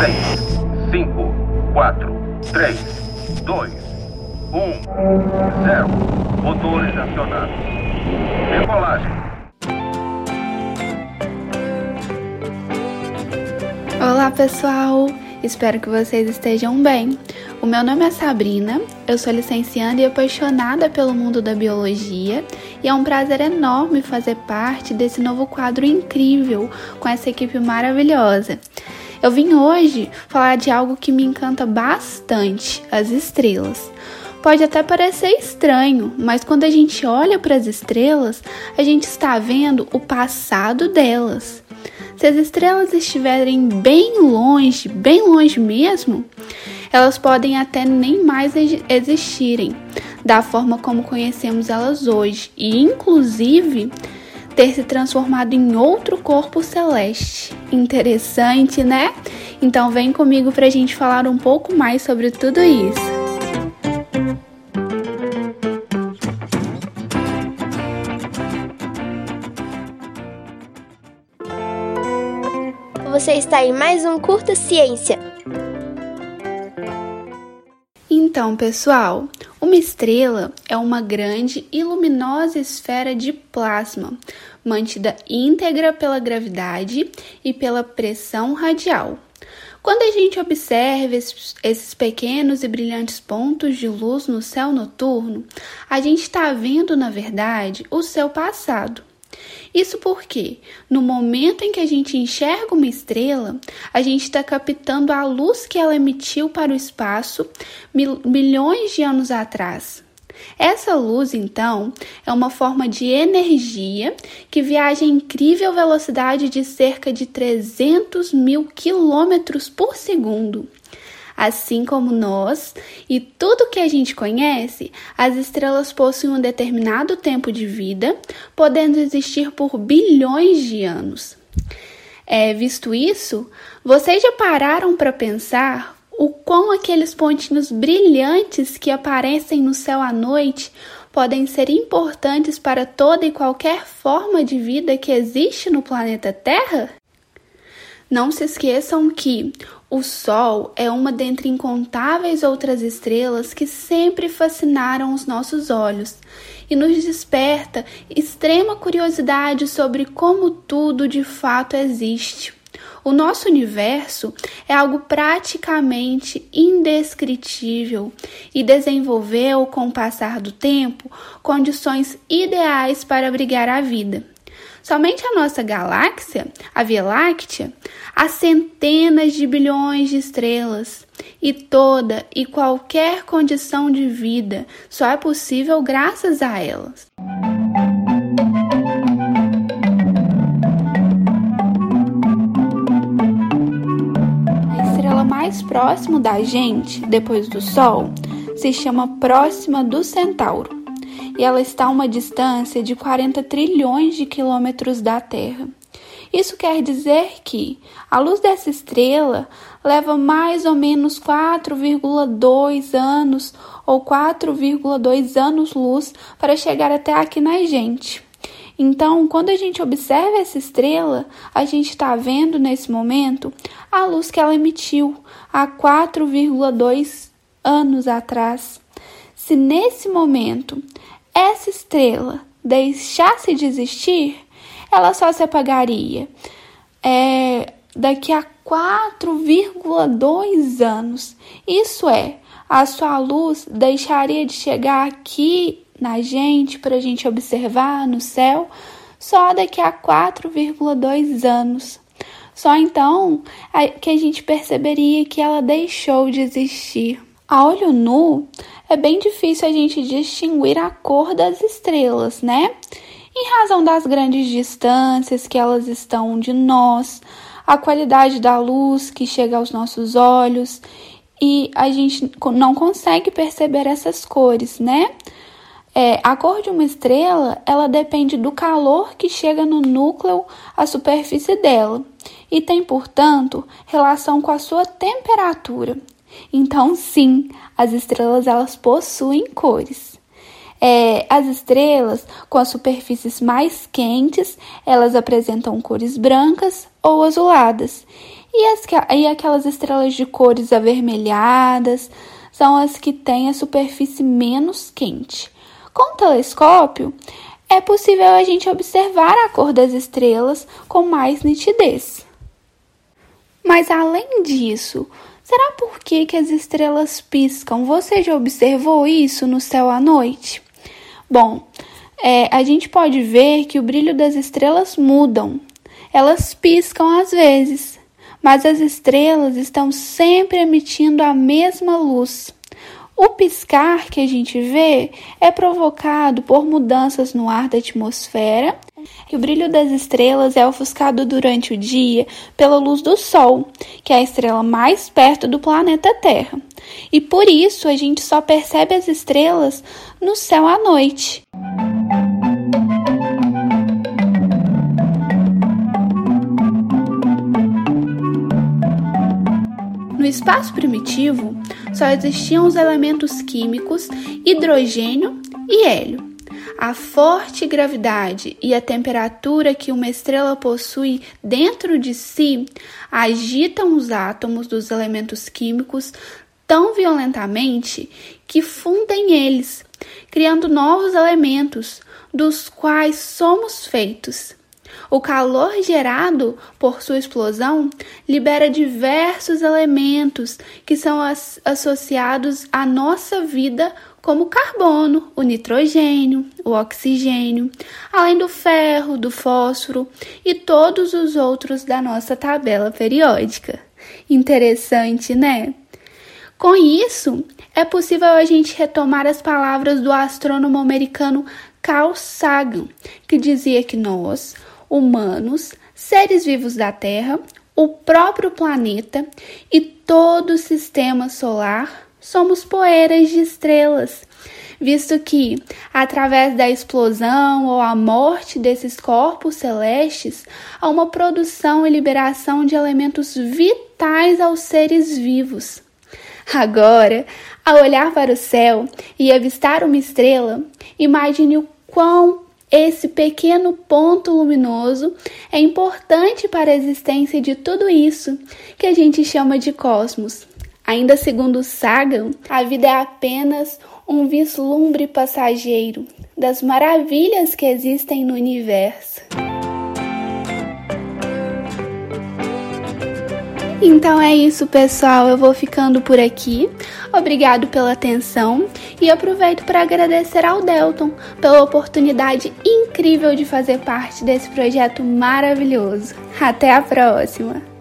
6, 5, 4, 3, 2, 1, 0. Motores acionados. Decolagem. Olá, pessoal! Espero que vocês estejam bem. O meu nome é Sabrina, eu sou licencianda e apaixonada pelo mundo da biologia e é um prazer enorme fazer parte desse novo quadro incrível com essa equipe maravilhosa. Eu vim hoje falar de algo que me encanta bastante: as estrelas. Pode até parecer estranho, mas quando a gente olha para as estrelas, a gente está vendo o passado delas. Se as estrelas estiverem bem longe, bem longe mesmo, elas podem até nem mais existirem da forma como conhecemos elas hoje e, inclusive, ter se transformado em outro corpo celeste. Interessante, né? Então, vem comigo para a gente falar um pouco mais sobre tudo isso. Você está em mais um Curta Ciência. Então, pessoal, uma estrela é uma grande e luminosa esfera de plasma, mantida íntegra pela gravidade e pela pressão radial. Quando a gente observa esses, esses, pequenos e brilhantes pontos de luz no céu noturno, a gente está vendo, na verdade, o seu passado. Isso porque, no momento em que a gente enxerga uma estrela, a gente está captando a luz que ela emitiu para o espaço mil, milhões de anos atrás. Essa luz, então, é uma forma de energia que viaja em incrível velocidade de cerca de 300 mil quilômetros por segundo. Assim como nós e tudo que a gente conhece, as estrelas possuem um determinado tempo de vida, podendo existir por bilhões de anos. É, visto isso, vocês já pararam para pensar o quão aqueles pontinhos brilhantes que aparecem no céu à noite podem ser importantes para toda e qualquer forma de vida que existe no planeta Terra? Não se esqueçam que o Sol é uma dentre incontáveis outras estrelas que sempre fascinaram os nossos olhos e nos desperta extrema curiosidade sobre como tudo de fato existe. O nosso universo é algo praticamente indescritível e desenvolveu, com o passar do tempo, condições ideais para abrigar a vida. Somente a nossa galáxia, a Via Láctea, há centenas de bilhões de estrelas e toda e qualquer condição de vida só é possível graças a elas. A estrela mais próxima da gente, depois do Sol, se chama Próxima do Centauro e ela está a uma distância de 40 trilhões de quilômetros da Terra. Isso quer dizer que a luz dessa estrela leva mais ou menos 4,2 anos ou 4,2 anos-luz para chegar até aqui na gente. Então, quando a gente observa essa estrela, a gente está vendo nesse momento a luz que ela emitiu há 4,2 anos atrás. Se nesse momento essa estrela deixasse de existir, ela só se apagaria é, daqui a 4,2 anos. Isso é, a sua luz deixaria de chegar aqui na gente para a gente observar no céu só daqui a 4,2 anos. Só então que a gente perceberia que ela deixou de existir. A olho nu, é bem difícil a gente distinguir a cor das estrelas, né? Em razão das grandes distâncias que elas estão de nós, a qualidade da luz que chega aos nossos olhos e a gente não consegue perceber essas cores, né? É, a cor de uma estrela, ela depende do calor que chega no núcleo à superfície dela e tem, portanto, relação com a sua temperatura. Então, sim, as estrelas elas possuem cores. É, as estrelas com as superfícies mais quentes, elas apresentam cores brancas ou azuladas. E, as, e aquelas estrelas de cores avermelhadas são as que têm a superfície menos quente. Com o telescópio, é possível a gente observar a cor das estrelas com mais nitidez. Mas além disso, será por que, as estrelas piscam? Você já observou isso no céu à noite? Bom, é, a gente pode ver que o brilho das estrelas mudam. Elas piscam às vezes, mas as estrelas estão sempre emitindo a mesma luz. O piscar que a gente vê é provocado por mudanças no ar da atmosfera. O brilho das estrelas é ofuscado durante o dia pela luz do Sol, que é a estrela mais perto do planeta Terra. E por isso a gente só percebe as estrelas no céu à noite. No espaço primitivo, só existiam os elementos químicos hidrogênio e hélio. A forte gravidade e a temperatura que uma estrela possui dentro de si agitam os átomos dos elementos químicos tão violentamente que fundem eles, criando novos elementos, dos quais somos feitos. O calor gerado por sua explosão libera diversos elementos que são as, associados à nossa vida, como o carbono, o nitrogênio, o oxigênio, além do ferro, do fósforo e todos os outros da nossa tabela periódica. Interessante, né? Com isso, é possível a gente retomar as palavras do astrônomo americano Carl Sagan, que dizia que nós, humanos, seres vivos da Terra, o próprio planeta e todo o sistema solar somos poeiras de estrelas, visto que, através da explosão ou a morte desses corpos celestes, há uma produção e liberação de elementos vitais aos seres vivos. Agora, ao olhar para o céu e avistar uma estrela, imagine o quão esse pequeno ponto luminoso é importante para a existência de tudo isso que a gente chama de cosmos. Ainda segundo Sagan, a vida é apenas um vislumbre passageiro das maravilhas que existem no universo. Então é isso, pessoal. Eu vou ficando por aqui. Obrigado pela atenção e aproveito para agradecer ao Delton pela oportunidade incrível de fazer parte desse projeto maravilhoso. Até a próxima!